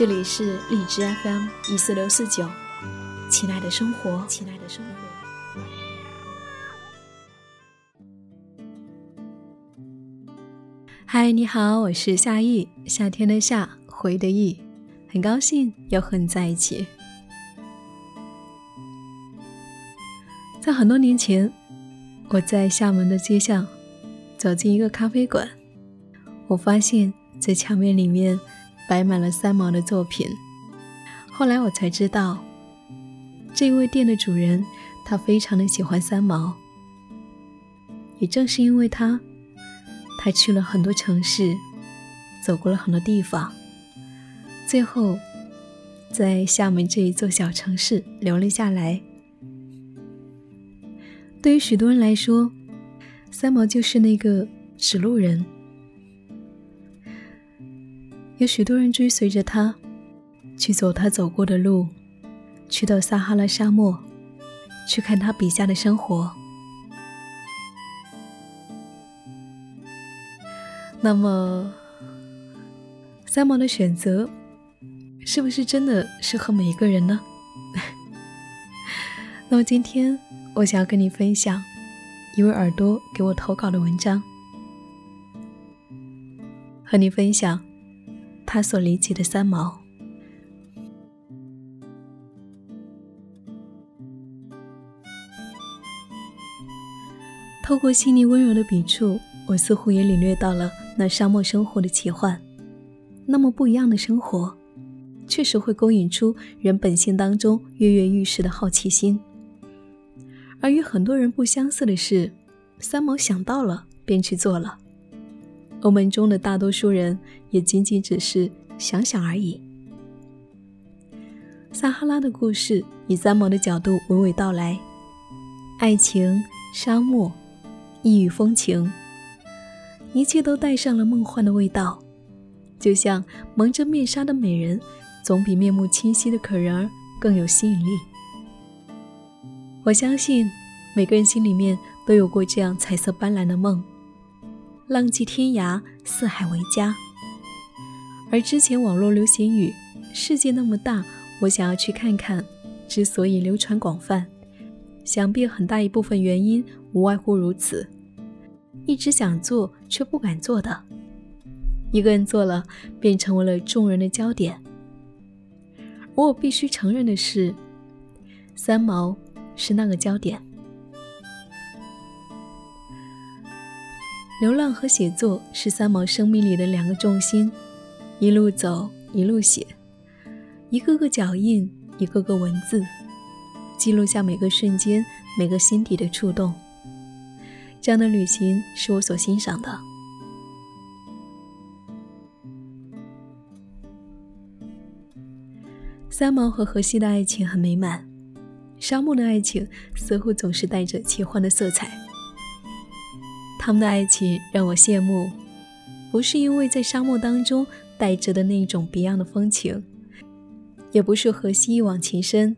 这里是荔枝 FM 一四六四九，亲爱的生活，亲爱的生活。嗨，你好，我是夏意，夏天的夏，回的意，很高兴又和你在一起。在很多年前，我在厦门的街巷走进一个咖啡馆，我发现，在墙面里面。摆满了三毛的作品。后来我才知道，这位店的主人他非常的喜欢三毛。也正是因为他，他去了很多城市，走过了很多地方，最后在厦门这一座小城市留了下来。对于许多人来说，三毛就是那个指路人。有许多人追随着他，去走他走过的路，去到撒哈拉沙漠，去看他笔下的生活。那么，三毛的选择，是不是真的适合每一个人呢？那么今天，我想要跟你分享一位耳朵给我投稿的文章，和你分享。他所理解的三毛，透过细腻温柔的笔触，我似乎也领略到了那沙漠生活的奇幻。那么不一样的生活，确实会勾引出人本性当中跃跃欲试的好奇心。而与很多人不相似的是，三毛想到了便去做了。我们中的大多数人也仅仅只是想想而已。撒哈拉的故事以三毛的角度娓娓道来，爱情、沙漠、异域风情，一切都带上了梦幻的味道，就像蒙着面纱的美人，总比面目清晰的可人儿更有吸引力。我相信每个人心里面都有过这样彩色斑斓的梦。浪迹天涯，四海为家。而之前网络流行语“世界那么大，我想要去看看”，之所以流传广泛，想必很大一部分原因无外乎如此：一直想做却不敢做的，一个人做了便成为了众人的焦点。而我必须承认的是，三毛是那个焦点。流浪和写作是三毛生命里的两个重心，一路走，一路写，一个个脚印，一个个文字，记录下每个瞬间，每个心底的触动。这样的旅行是我所欣赏的。三毛和荷西的爱情很美满，沙漠的爱情似乎总是带着奇幻的色彩。他们的爱情让我羡慕，不是因为在沙漠当中带着的那种别样的风情，也不是荷西一往情深，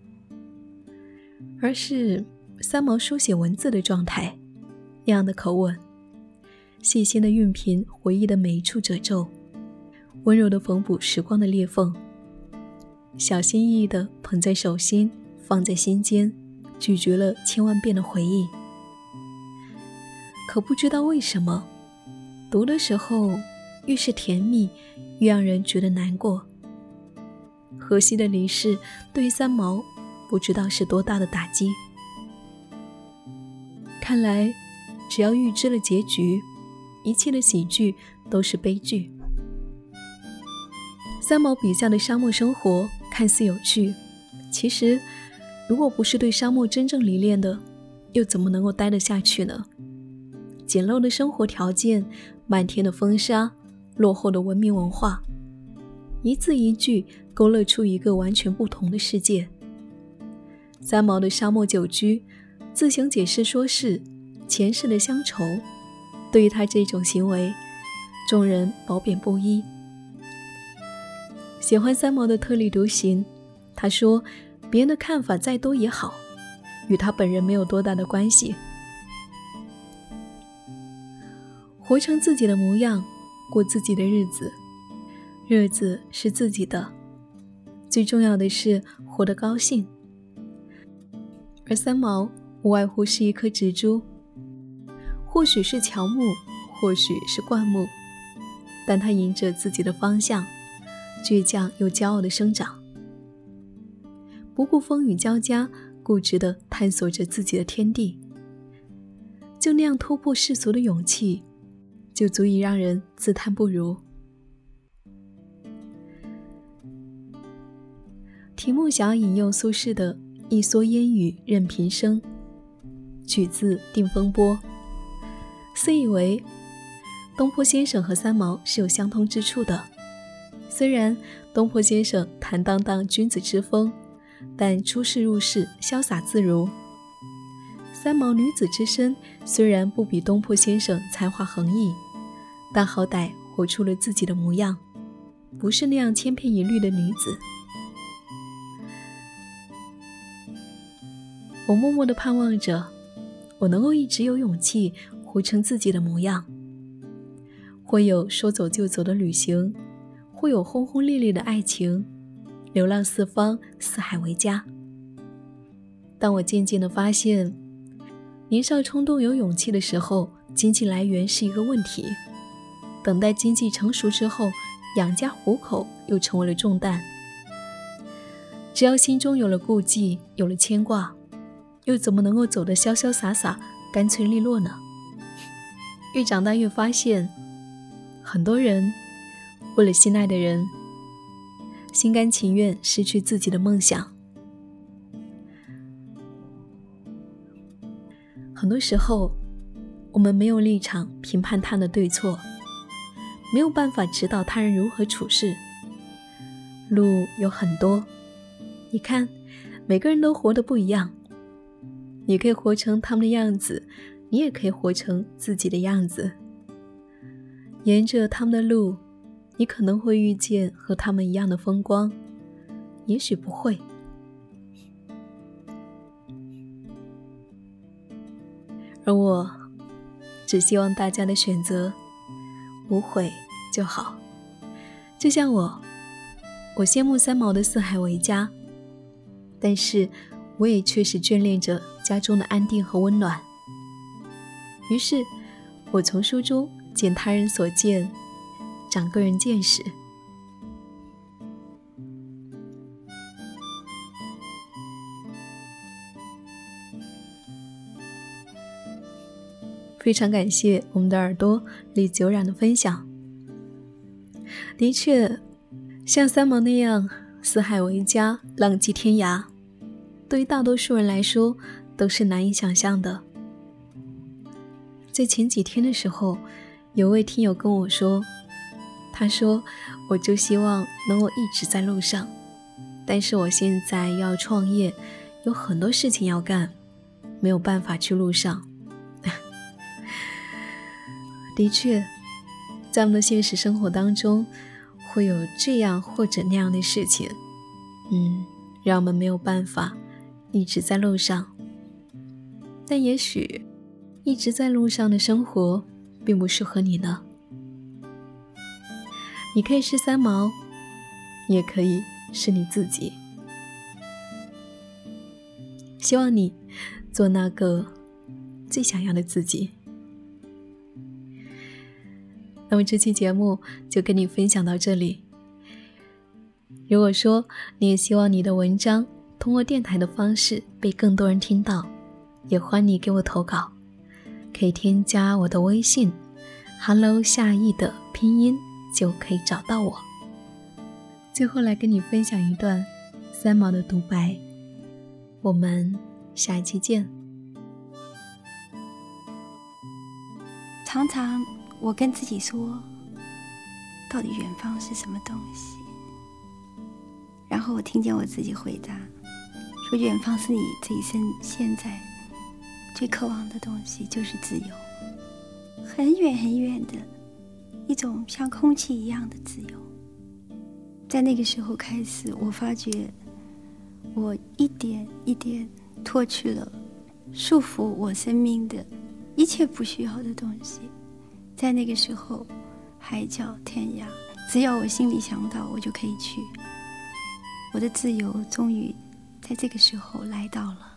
而是三毛书写文字的状态，那样的口吻，细心的熨平回忆的每一处褶皱，温柔的缝补时光的裂缝，小心翼翼的捧在手心，放在心间，咀嚼了千万遍的回忆。可不知道为什么，读的时候越是甜蜜，越让人觉得难过。荷西的离世对于三毛，不知道是多大的打击。看来，只要预知了结局，一切的喜剧都是悲剧。三毛笔下的沙漠生活看似有趣，其实，如果不是对沙漠真正迷恋的，又怎么能够待得下去呢？简陋的生活条件，漫天的风沙，落后的文明文化，一字一句勾勒出一个完全不同的世界。三毛的沙漠久居，自行解释说是前世的乡愁。对于他这种行为，众人褒贬不一。喜欢三毛的特立独行，他说：“别人的看法再多也好，与他本人没有多大的关系。活成自己的模样，过自己的日子，日子是自己的，最重要的是活得高兴。”而三毛无外乎是一颗植株。或许是乔木，或许是灌木，但它迎着自己的方向，倔强又骄傲的生长，不顾风雨交加，固执的探索着自己的天地。就那样突破世俗的勇气，就足以让人自叹不如。题目想要引用苏轼的“一蓑烟雨任平生”，取自《定风波》。自以为东坡先生和三毛是有相通之处的。虽然东坡先生坦荡荡君子之风，但出世入世潇洒自如；三毛女子之身虽然不比东坡先生才华横溢，但好歹活出了自己的模样，不是那样千篇一律的女子。我默默的盼望着，我能够一直有勇气。活成自己的模样，会有说走就走的旅行，会有轰轰烈烈的爱情，流浪四方，四海为家。当我渐渐的发现，年少冲动有勇气的时候，经济来源是一个问题；等待经济成熟之后，养家糊口又成为了重担。只要心中有了顾忌，有了牵挂，又怎么能够走得潇潇洒洒、干脆利落呢？越长大越发现，很多人为了心爱的人，心甘情愿失去自己的梦想。很多时候，我们没有立场评判他的对错，没有办法指导他人如何处事。路有很多，你看，每个人都活得不一样，你可以活成他们的样子。你也可以活成自己的样子，沿着他们的路，你可能会遇见和他们一样的风光，也许不会。而我，只希望大家的选择无悔就好。就像我，我羡慕三毛的四海为家，但是我也确实眷恋着家中的安定和温暖。于是，我从书中见他人所见，长个人见识。非常感谢我们的耳朵李久冉的分享。的确，像三毛那样四海为家、浪迹天涯，对于大多数人来说都是难以想象的。在前几天的时候，有位听友跟我说：“他说，我就希望能够一直在路上，但是我现在要创业，有很多事情要干，没有办法去路上。”的确，在我们的现实生活当中，会有这样或者那样的事情，嗯，让我们没有办法一直在路上，但也许。一直在路上的生活，并不适合你呢。你可以是三毛，也可以是你自己。希望你做那个最想要的自己。那么这期节目就跟你分享到这里。如果说你也希望你的文章通过电台的方式被更多人听到，也欢迎你给我投稿。可以添加我的微信，hello 夏意的拼音就可以找到我。最后来跟你分享一段三毛的独白，我们下一期见。常常我跟自己说，到底远方是什么东西？然后我听见我自己回答说：“远方是你这一生现在最渴望的东西，就是自由，很远很远的一种像空气一样的自由。”在那个时候开始，我发觉我一点一点脱去了束缚我生命的一切不需要的东西。在那个时候，海角天涯，只要我心里想到，我就可以去。我的自由终于在这个时候来到了。